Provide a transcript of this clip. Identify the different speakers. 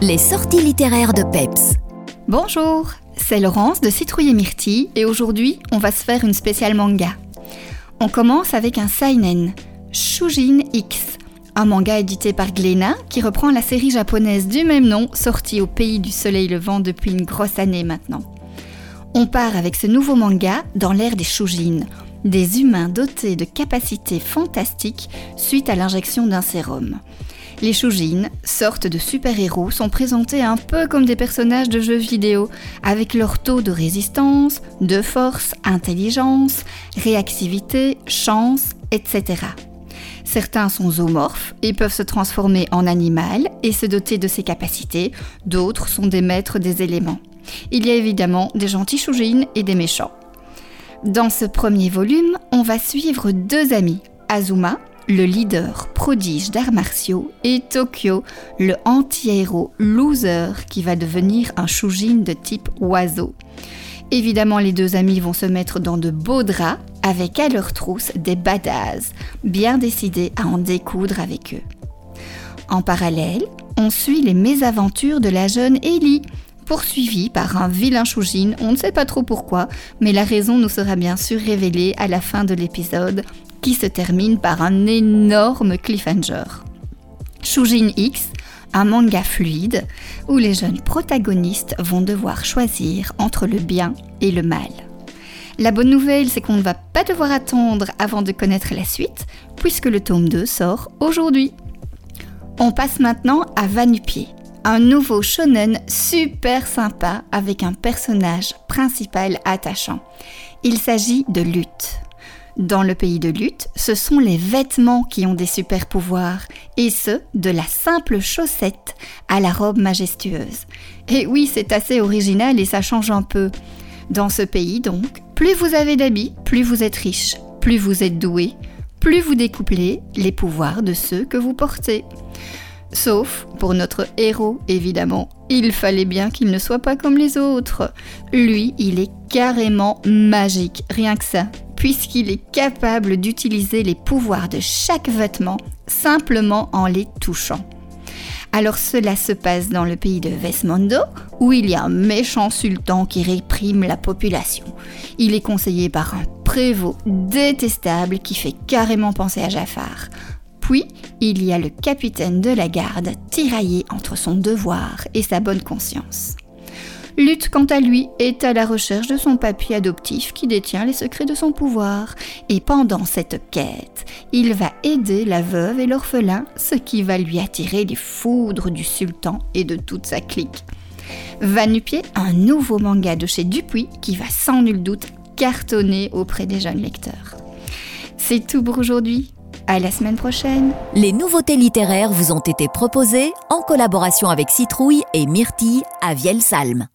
Speaker 1: Les sorties littéraires de Peps.
Speaker 2: Bonjour, c'est Laurence de Citrouille et Myrtille et aujourd'hui on va se faire une spéciale manga. On commence avec un seinen, Shujin X, un manga édité par Glénat qui reprend la série japonaise du même nom sortie au pays du soleil levant depuis une grosse année maintenant. On part avec ce nouveau manga dans l'ère des Shujin, des humains dotés de capacités fantastiques suite à l'injection d'un sérum. Les Shujin, sortes de super-héros, sont présentés un peu comme des personnages de jeux vidéo, avec leur taux de résistance, de force, intelligence, réactivité, chance, etc. Certains sont zoomorphes et peuvent se transformer en animal et se doter de ces capacités, d'autres sont des maîtres des éléments. Il y a évidemment des gentils Shujin et des méchants. Dans ce premier volume, on va suivre deux amis, Azuma, le leader prodige d'arts martiaux, et Tokyo, le anti-héros loser qui va devenir un Shujin de type oiseau. Évidemment, les deux amis vont se mettre dans de beaux draps, avec à leur trousse des badass, bien décidés à en découdre avec eux. En parallèle, on suit les mésaventures de la jeune Ellie, poursuivi par un vilain Shujin, on ne sait pas trop pourquoi, mais la raison nous sera bien sûr révélée à la fin de l'épisode, qui se termine par un énorme cliffhanger. Shujin X, un manga fluide où les jeunes protagonistes vont devoir choisir entre le bien et le mal. La bonne nouvelle, c'est qu'on ne va pas devoir attendre avant de connaître la suite, puisque le tome 2 sort aujourd'hui. On passe maintenant à Vanupier, un nouveau shonen super sympa avec un personnage principal attachant. Il s'agit de Lutte. Dans le pays de Lutte, ce sont les vêtements qui ont des super pouvoirs, et ce, de la simple chaussette à la robe majestueuse. Et oui, c'est assez original et ça change un peu. Dans ce pays donc, plus vous avez d'habits, plus vous êtes riche, plus vous êtes doué, plus vous découplez les pouvoirs de ceux que vous portez. Sauf pour notre héros, évidemment. Il fallait bien qu'il ne soit pas comme les autres. Lui, il est carrément magique, rien que ça, puisqu'il est capable d'utiliser les pouvoirs de chaque vêtement simplement en les touchant. Alors cela se passe dans le pays de Vesmondo, où il y a un méchant sultan qui réprime la population. Il est conseillé par un prévôt détestable qui fait carrément penser à Jafar. Puis, il y a le capitaine de la garde tiraillé entre son devoir et sa bonne conscience. Lutte, quant à lui, est à la recherche de son papy adoptif qui détient les secrets de son pouvoir. Et pendant cette quête, il va aider la veuve et l'orphelin, ce qui va lui attirer les foudres du sultan et de toute sa clique. Vanupier, un nouveau manga de chez Dupuis qui va sans nul doute cartonner auprès des jeunes lecteurs. C'est tout pour aujourd'hui. À la semaine prochaine.
Speaker 1: Les nouveautés littéraires vous ont été proposées en collaboration avec Citrouille et Myrtille à Vielsalm.